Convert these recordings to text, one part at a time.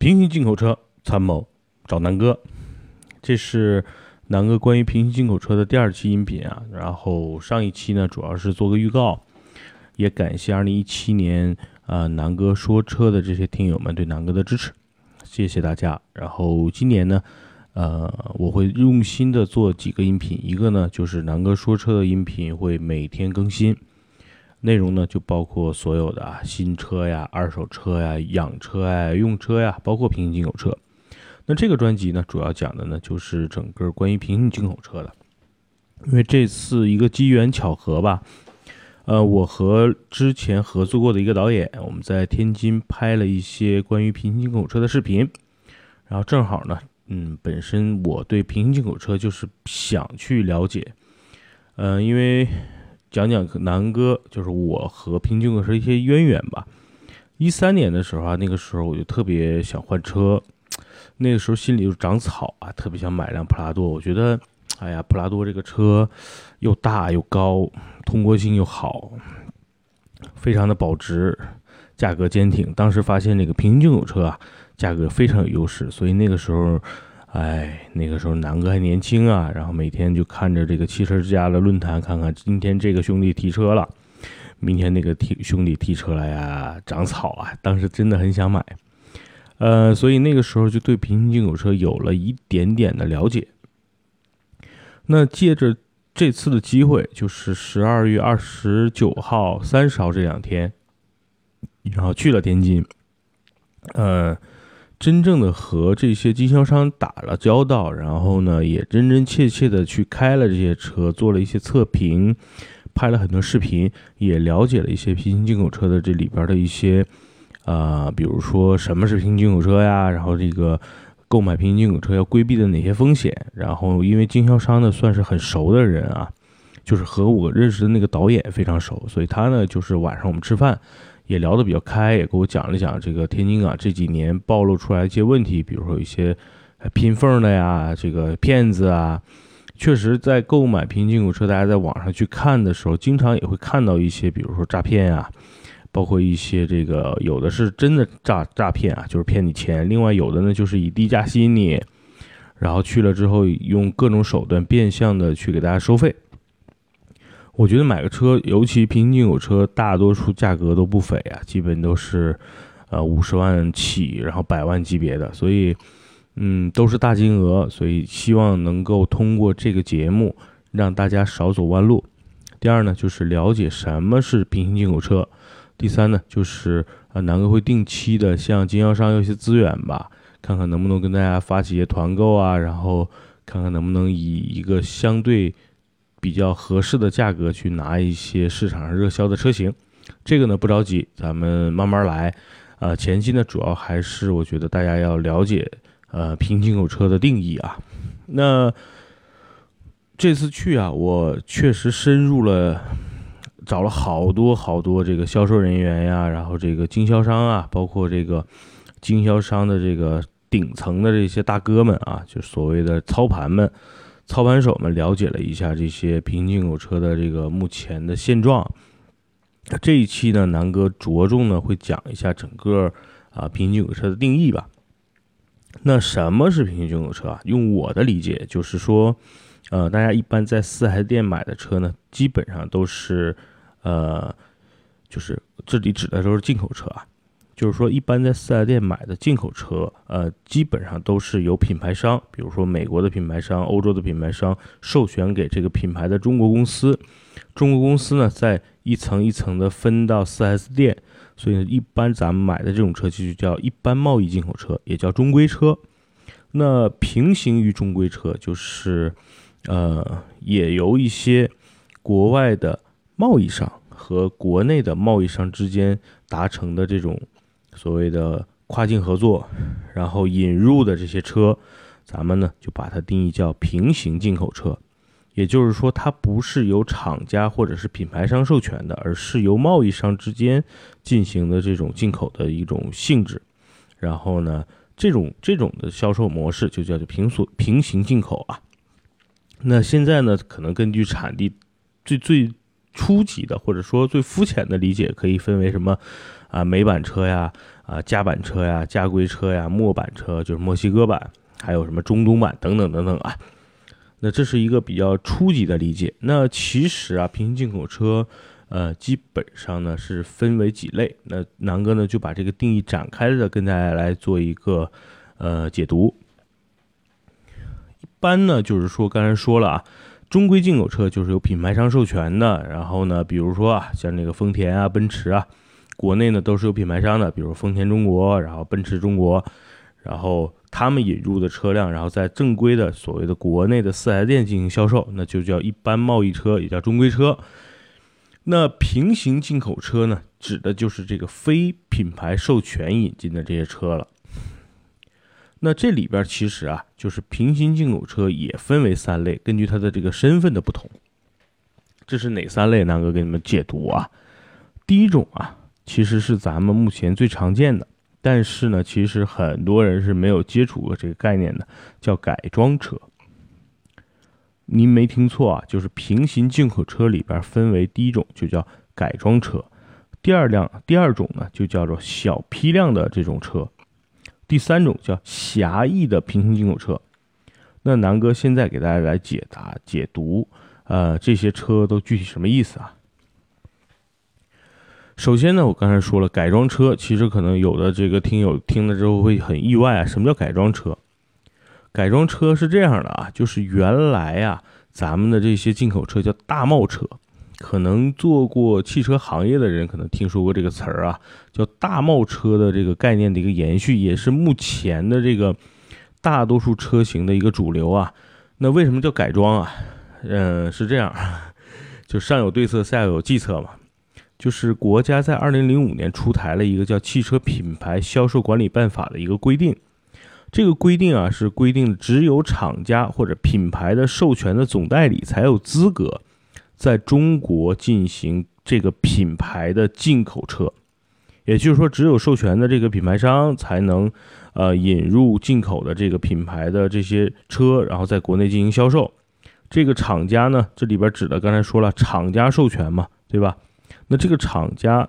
平行进口车参谋找南哥，这是南哥关于平行进口车的第二期音频啊。然后上一期呢，主要是做个预告，也感谢二零一七年啊南哥说车的这些听友们对南哥的支持，谢谢大家。然后今年呢，呃，我会用心的做几个音频，一个呢就是南哥说车的音频会每天更新。内容呢，就包括所有的啊，新车呀、二手车呀、养车呀、用车呀，包括平行进口车。那这个专辑呢，主要讲的呢，就是整个关于平行进口车的。因为这次一个机缘巧合吧，呃，我和之前合作过的一个导演，我们在天津拍了一些关于平行进口车的视频。然后正好呢，嗯，本身我对平行进口车就是想去了解，呃，因为。讲讲南哥，就是我和平进口车一些渊源吧。一三年的时候啊，那个时候我就特别想换车，那个时候心里就长草啊，特别想买辆普拉多。我觉得，哎呀，普拉多这个车又大又高，通过性又好，非常的保值，价格坚挺。当时发现那个平行进口车啊，价格非常有优势，所以那个时候。哎，那个时候南哥还年轻啊，然后每天就看着这个汽车之家的论坛，看看今天这个兄弟提车了，明天那个提兄弟提车了呀，长草啊，当时真的很想买，呃，所以那个时候就对平行进口车有了一点点的了解。那借着这次的机会，就是十二月二十九号、三十号这两天，然后去了天津，呃。真正的和这些经销商打了交道，然后呢，也真真切切的去开了这些车，做了一些测评，拍了很多视频，也了解了一些平行进口车的这里边的一些，啊，比如说什么是平行进口车呀，然后这个购买平行进口车要规避的哪些风险，然后因为经销商呢算是很熟的人啊，就是和我认识的那个导演非常熟，所以他呢就是晚上我们吃饭。也聊得比较开，也给我讲了讲这个天津啊这几年暴露出来一些问题，比如说一些拼缝的呀，这个骗子啊，确实在购买平进口车，大家在网上去看的时候，经常也会看到一些，比如说诈骗啊，包括一些这个有的是真的诈诈骗啊，就是骗你钱；另外有的呢就是以低价吸引你，然后去了之后用各种手段变相的去给大家收费。我觉得买个车，尤其平行进口车，大多数价格都不菲啊，基本都是，呃五十万起，然后百万级别的，所以，嗯，都是大金额，所以希望能够通过这个节目让大家少走弯路。第二呢，就是了解什么是平行进口车。第三呢，就是呃南哥会定期的向经销商要一些资源吧，看看能不能跟大家发起一些团购啊，然后看看能不能以一个相对。比较合适的价格去拿一些市场上热销的车型，这个呢不着急，咱们慢慢来。呃，前期呢主要还是我觉得大家要了解呃平行进口车的定义啊。那这次去啊，我确实深入了，找了好多好多这个销售人员呀，然后这个经销商啊，包括这个经销商的这个顶层的这些大哥们啊，就所谓的操盘们。操盘手们了解了一下这些平行进口车的这个目前的现状。这一期呢，南哥着重呢会讲一下整个啊平行进口车的定义吧。那什么是平行进口车啊？用我的理解就是说，呃，大家一般在四 S 店买的车呢，基本上都是呃，就是这里指的都是进口车啊。就是说，一般在四 S 店买的进口车，呃，基本上都是由品牌商，比如说美国的品牌商、欧洲的品牌商授权给这个品牌的中国公司，中国公司呢，在一层一层的分到四 S 店，所以一般咱们买的这种车就叫一般贸易进口车，也叫中规车。那平行于中规车，就是呃，也由一些国外的贸易商和国内的贸易商之间达成的这种。所谓的跨境合作，然后引入的这些车，咱们呢就把它定义叫平行进口车，也就是说，它不是由厂家或者是品牌商授权的，而是由贸易商之间进行的这种进口的一种性质。然后呢，这种这种的销售模式就叫做平所平行进口啊。那现在呢，可能根据产地最最初级的或者说最肤浅的理解，可以分为什么？啊，美版车呀，啊夹板车呀、家规车呀、墨版车，就是墨西哥版，还有什么中东版等等等等啊。那这是一个比较初级的理解。那其实啊，平行进口车，呃，基本上呢是分为几类。那南哥呢就把这个定义展开的跟大家来做一个呃解读。一般呢就是说，刚才说了啊，中规进口车就是有品牌商授权的。然后呢，比如说啊，像那个丰田啊、奔驰啊，国内呢都是有品牌商的，比如丰田中国，然后奔驰中国，然后。他们引入的车辆，然后在正规的所谓的国内的四 S 店进行销售，那就叫一般贸易车，也叫中规车。那平行进口车呢，指的就是这个非品牌授权引进的这些车了。那这里边其实啊，就是平行进口车也分为三类，根据它的这个身份的不同。这是哪三类？南哥给你们解读啊。第一种啊，其实是咱们目前最常见的。但是呢，其实很多人是没有接触过这个概念的，叫改装车。您没听错啊，就是平行进口车里边分为第一种就叫改装车，第二辆第二种呢就叫做小批量的这种车，第三种叫狭义的平行进口车。那南哥现在给大家来解答解读，呃，这些车都具体什么意思啊？首先呢，我刚才说了，改装车其实可能有的这个听友听了之后会很意外啊。什么叫改装车？改装车是这样的啊，就是原来啊，咱们的这些进口车叫大贸车，可能做过汽车行业的人可能听说过这个词儿啊，叫大贸车的这个概念的一个延续，也是目前的这个大多数车型的一个主流啊。那为什么叫改装啊？嗯，是这样，就上有对策，下有计策嘛。就是国家在二零零五年出台了一个叫《汽车品牌销售管理办法》的一个规定，这个规定啊是规定只有厂家或者品牌的授权的总代理才有资格在中国进行这个品牌的进口车，也就是说，只有授权的这个品牌商才能呃引入进口的这个品牌的这些车，然后在国内进行销售。这个厂家呢，这里边指的刚才说了，厂家授权嘛，对吧？那这个厂家，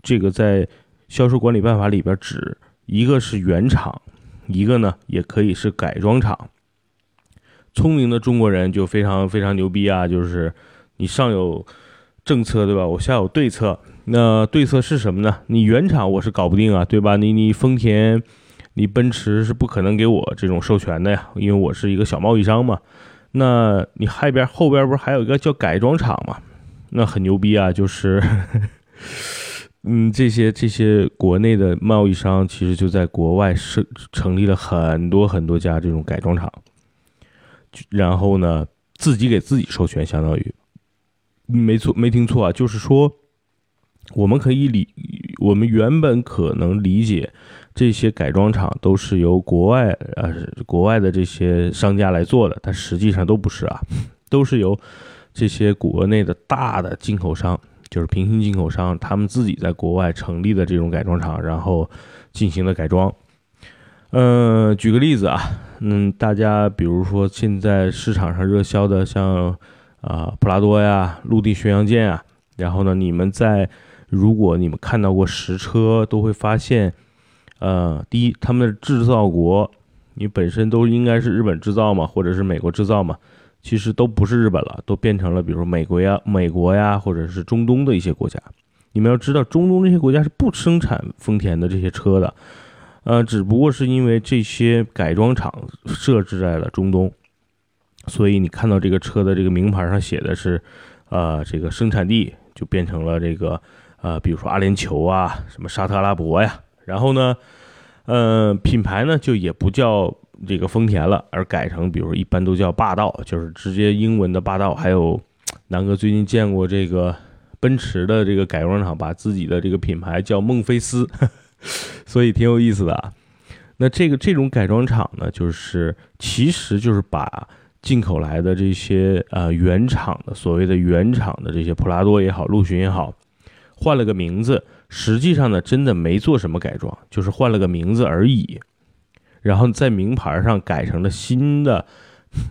这个在销售管理办法里边指一个是原厂，一个呢也可以是改装厂。聪明的中国人就非常非常牛逼啊，就是你上有政策对吧？我下有对策。那对策是什么呢？你原厂我是搞不定啊，对吧？你你丰田，你奔驰是不可能给我这种授权的呀，因为我是一个小贸易商嘛。那你后边后边不是还有一个叫改装厂嘛？那很牛逼啊！就是，嗯，这些这些国内的贸易商其实就在国外设成立了很多很多家这种改装厂，然后呢，自己给自己授权，相当于，没错，没听错啊，就是说，我们可以理，我们原本可能理解这些改装厂都是由国外呃国外的这些商家来做的，但实际上都不是啊，都是由。这些国内的大的进口商，就是平行进口商，他们自己在国外成立的这种改装厂，然后进行了改装。嗯，举个例子啊，嗯，大家比如说现在市场上热销的像啊普拉多呀、陆地巡洋舰啊，然后呢，你们在如果你们看到过实车，都会发现，呃，第一，他们的制造国，你本身都应该是日本制造嘛，或者是美国制造嘛。其实都不是日本了，都变成了比如说美国呀、美国呀，或者是中东的一些国家。你们要知道，中东这些国家是不生产丰田的这些车的，呃，只不过是因为这些改装厂设置在了中东，所以你看到这个车的这个名牌上写的是，呃，这个生产地就变成了这个，呃，比如说阿联酋啊，什么沙特阿拉伯呀，然后呢，呃，品牌呢就也不叫。这个丰田了，而改成比如一般都叫霸道，就是直接英文的霸道。还有南哥最近见过这个奔驰的这个改装厂，把自己的这个品牌叫孟菲斯，所以挺有意思的。那这个这种改装厂呢，就是其实就是把进口来的这些呃原厂的所谓的原厂的这些普拉多也好，陆巡也好，换了个名字，实际上呢真的没做什么改装，就是换了个名字而已。然后在名牌上改成了新的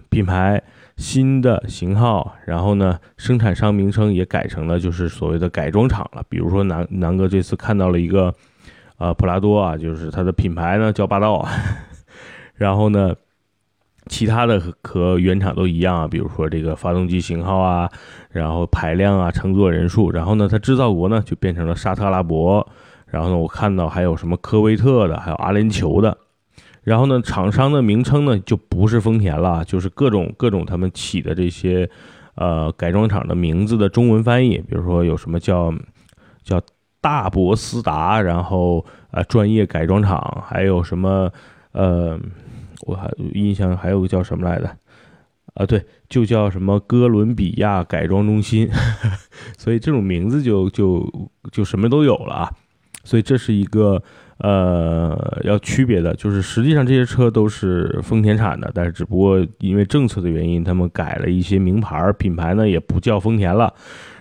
品牌、新的型号，然后呢，生产商名称也改成了就是所谓的改装厂了。比如说南南哥这次看到了一个，啊，普拉多啊，就是它的品牌呢叫霸道，然后呢，其他的和原厂都一样啊，比如说这个发动机型号啊，然后排量啊，乘坐人数，然后呢，它制造国呢就变成了沙特阿拉伯，然后呢，我看到还有什么科威特的，还有阿联酋的，然后呢，厂商的名称呢就不是丰田了，就是各种各种他们起的这些呃改装厂的名字的中文翻译，比如说有什么叫叫。大博斯达，然后呃，专业改装厂，还有什么呃，我还印象还有个叫什么来的啊？对，就叫什么哥伦比亚改装中心，所以这种名字就就就什么都有了啊。所以这是一个呃要区别的，就是实际上这些车都是丰田产的，但是只不过因为政策的原因，他们改了一些名牌品牌呢，也不叫丰田了。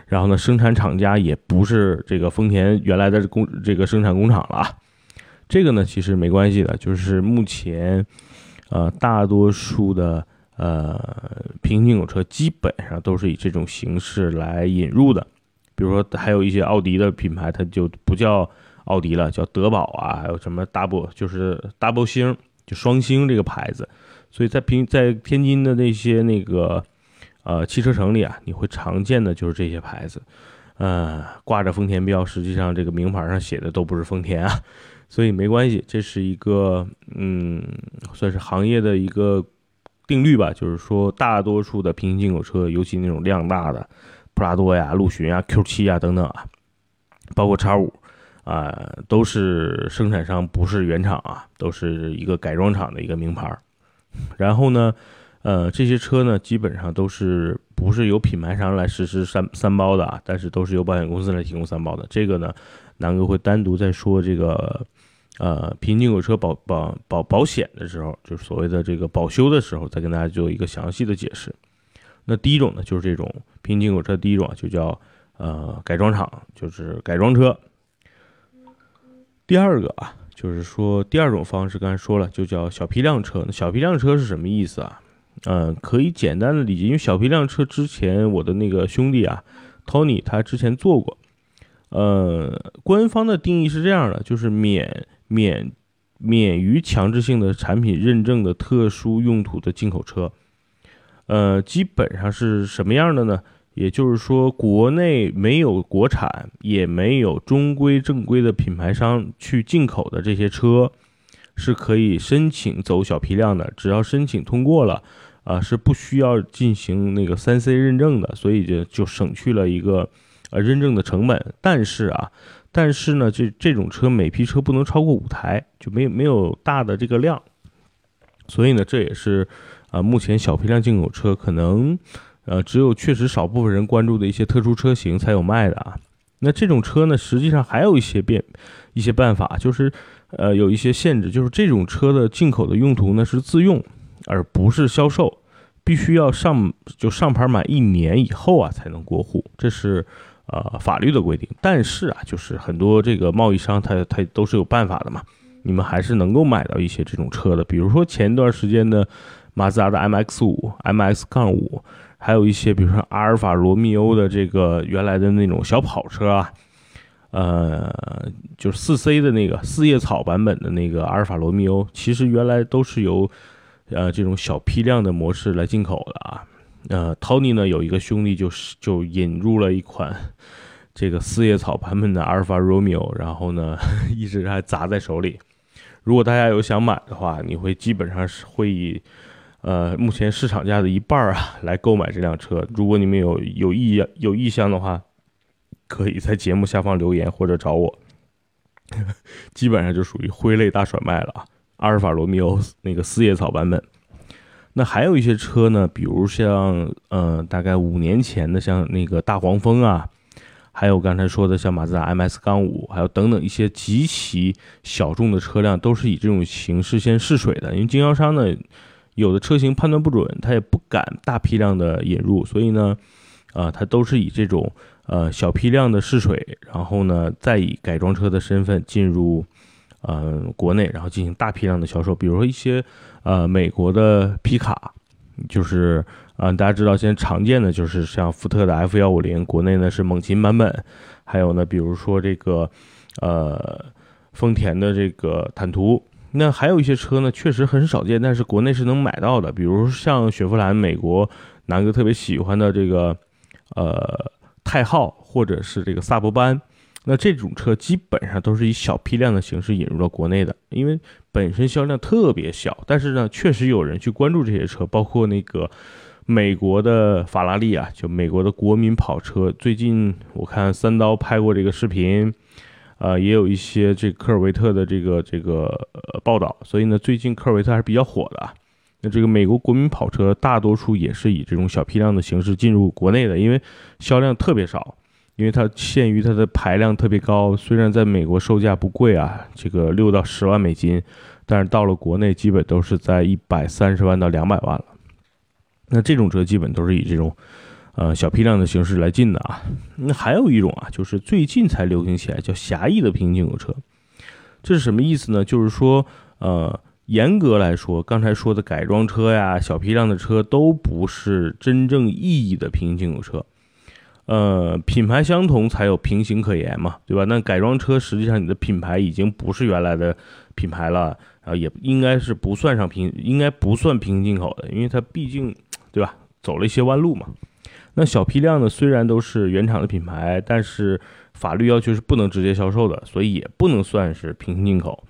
然后呢，生产厂家也不是这个丰田原来的工这个生产工厂了，这个呢其实没关系的，就是目前，呃，大多数的呃平行进口车基本上都是以这种形式来引入的，比如说还有一些奥迪的品牌，它就不叫奥迪了，叫德宝啊，还有什么 double 就是 double 星，就双星这个牌子，所以在平在天津的那些那个。呃，汽车城里啊，你会常见的就是这些牌子，呃，挂着丰田标，实际上这个名牌上写的都不是丰田啊，所以没关系，这是一个嗯，算是行业的一个定律吧，就是说大多数的平行进口车，尤其那种量大的普拉多呀、陆巡啊、Q 七啊等等啊，包括叉五啊，都是生产商不是原厂啊，都是一个改装厂的一个名牌，然后呢。呃，这些车呢，基本上都是不是由品牌商来实施三三包的啊，但是都是由保险公司来提供三包的。这个呢，南哥会单独在说这个，呃，平进口车保保保保险的时候，就是所谓的这个保修的时候，再跟大家做一个详细的解释。那第一种呢，就是这种平进口车，第一种就叫呃改装厂，就是改装车。第二个啊，就是说第二种方式，刚才说了，就叫小批量车。那小批量车是什么意思啊？嗯，可以简单的理解，因为小批量车之前我的那个兄弟啊，Tony 他之前做过，呃，官方的定义是这样的，就是免免免于强制性的产品认证的特殊用途的进口车，呃，基本上是什么样的呢？也就是说，国内没有国产，也没有中规正规的品牌商去进口的这些车，是可以申请走小批量的，只要申请通过了。啊，是不需要进行那个三 C 认证的，所以就就省去了一个呃认证的成本。但是啊，但是呢，这这种车每批车不能超过五台，就没没有大的这个量。所以呢，这也是啊，目前小批量进口车可能呃只有确实少部分人关注的一些特殊车型才有卖的啊。那这种车呢，实际上还有一些变一些办法，就是呃有一些限制，就是这种车的进口的用途呢是自用。而不是销售，必须要上就上牌满一年以后啊才能过户，这是呃法律的规定。但是啊，就是很多这个贸易商他他都是有办法的嘛，你们还是能够买到一些这种车的。比如说前段时间的马自达的 MX 五、MX 杠五，还有一些比如说阿尔法罗密欧的这个原来的那种小跑车啊，呃，就是四 C 的那个四叶草版本的那个阿尔法罗密欧，其实原来都是由呃，这种小批量的模式来进口的啊，呃，Tony 呢有一个兄弟就是就引入了一款这个四叶草版本的阿尔法罗密欧，然后呢 一直还砸在手里。如果大家有想买的话，你会基本上是会以呃目前市场价的一半啊来购买这辆车。如果你们有有意有意向的话，可以在节目下方留言或者找我，基本上就属于挥泪大甩卖了啊。阿尔法罗密欧那个四叶草版本，那还有一些车呢，比如像呃，大概五年前的像那个大黄蜂啊，还有刚才说的像马自达 MS 杠五，还有等等一些极其小众的车辆，都是以这种形式先试水的。因为经销商呢，有的车型判断不准，他也不敢大批量的引入，所以呢，啊，他都是以这种呃小批量的试水，然后呢，再以改装车的身份进入。嗯，国内然后进行大批量的销售，比如说一些呃美国的皮卡，就是嗯大家知道现在常见的就是像福特的 F 幺五零，国内呢是猛禽版本，还有呢比如说这个呃丰田的这个坦途。那还有一些车呢，确实很少见，但是国内是能买到的，比如像雪佛兰，美国南哥特别喜欢的这个呃泰浩，或者是这个萨博班。那这种车基本上都是以小批量的形式引入到国内的，因为本身销量特别小，但是呢，确实有人去关注这些车，包括那个美国的法拉利啊，就美国的国民跑车。最近我看三刀拍过这个视频，呃，也有一些这科尔维特的这个这个呃报道，所以呢，最近科尔维特还是比较火的。那这个美国国民跑车大多数也是以这种小批量的形式进入国内的，因为销量特别少。因为它限于它的排量特别高，虽然在美国售价不贵啊，这个六到十万美金，但是到了国内基本都是在一百三十万到两百万了。那这种车基本都是以这种，呃小批量的形式来进的啊。那还有一种啊，就是最近才流行起来叫狭义的平行进口车，这是什么意思呢？就是说，呃，严格来说，刚才说的改装车呀、小批量的车都不是真正意义的平行进口车。呃，品牌相同才有平行可言嘛，对吧？那改装车实际上你的品牌已经不是原来的品牌了，然后也应该是不算上平，应该不算平行进口的，因为它毕竟，对吧？走了一些弯路嘛。那小批量呢，虽然都是原厂的品牌，但是法律要求是不能直接销售的，所以也不能算是平行进口。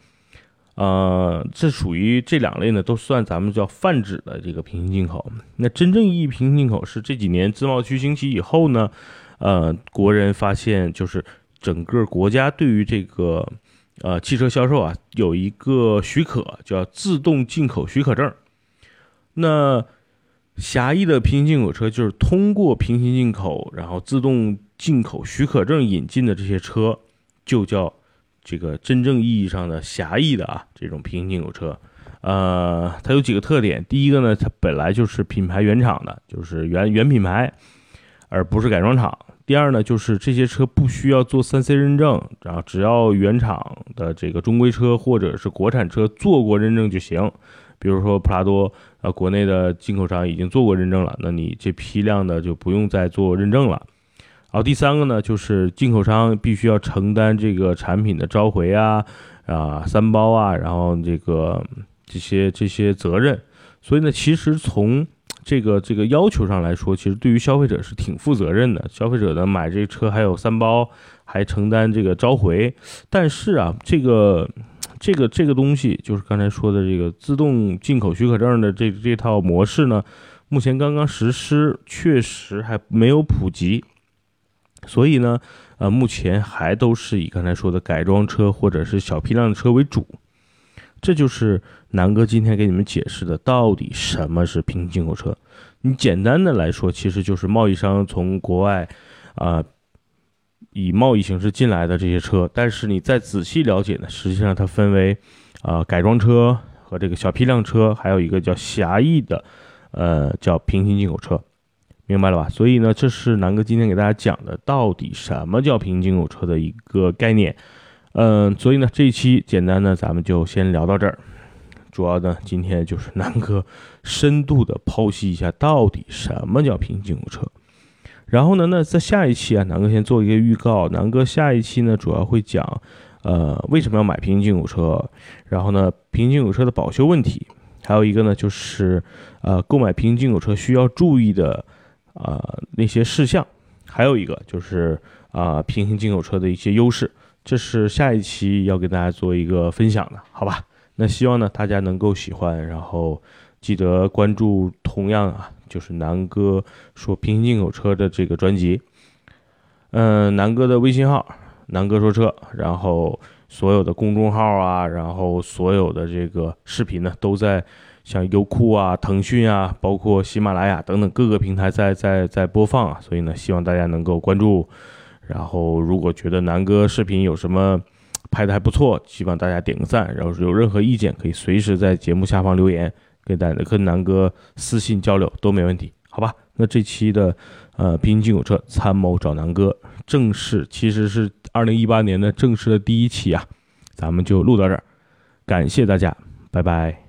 呃，这属于这两类呢，都算咱们叫泛指的这个平行进口。那真正意义平行进口是这几年自贸区兴起以后呢，呃，国人发现就是整个国家对于这个呃汽车销售啊有一个许可，叫自动进口许可证。那狭义的平行进口车就是通过平行进口，然后自动进口许可证引进的这些车，就叫。这个真正意义上的狭义的啊，这种平行进口车，呃，它有几个特点。第一个呢，它本来就是品牌原厂的，就是原原品牌，而不是改装厂。第二呢，就是这些车不需要做三 C 认证，然后只要原厂的这个中规车或者是国产车做过认证就行。比如说普拉多，呃，国内的进口商已经做过认证了，那你这批量的就不用再做认证了。然后第三个呢，就是进口商必须要承担这个产品的召回啊、啊三包啊，然后这个这些这些责任。所以呢，其实从这个这个要求上来说，其实对于消费者是挺负责任的。消费者呢买这车还有三包，还承担这个召回。但是啊，这个这个这个东西，就是刚才说的这个自动进口许可证的这这套模式呢，目前刚刚实施，确实还没有普及。所以呢，呃，目前还都是以刚才说的改装车或者是小批量的车为主。这就是南哥今天给你们解释的，到底什么是平行进口车。你简单的来说，其实就是贸易商从国外啊以贸易形式进来的这些车。但是你再仔细了解呢，实际上它分为啊改装车和这个小批量车，还有一个叫狭义的，呃，叫平行进口车。明白了吧？所以呢，这是南哥今天给大家讲的，到底什么叫平行进口车的一个概念。嗯，所以呢，这一期简单的咱们就先聊到这儿。主要呢，今天就是南哥深度的剖析一下，到底什么叫平行进口车。然后呢，那在下一期啊，南哥先做一个预告。南哥下一期呢，主要会讲，呃，为什么要买平行进口车？然后呢，平行进口车的保修问题，还有一个呢，就是呃，购买平行进口车需要注意的。啊，那些事项，还有一个就是啊，平行进口车的一些优势，这是下一期要给大家做一个分享的，好吧？那希望呢大家能够喜欢，然后记得关注同样啊，就是南哥说平行进口车的这个专辑，嗯，南哥的微信号南哥说车，然后所有的公众号啊，然后所有的这个视频呢都在。像优酷啊、腾讯啊，包括喜马拉雅等等各个平台在在在播放啊，所以呢，希望大家能够关注。然后，如果觉得南哥视频有什么拍的还不错，希望大家点个赞。然后有任何意见，可以随时在节目下方留言，跟南跟南哥私信交流都没问题，好吧？那这期的呃平行进口车参谋找南哥正式其实是二零一八年的正式的第一期啊，咱们就录到这儿，感谢大家，拜拜。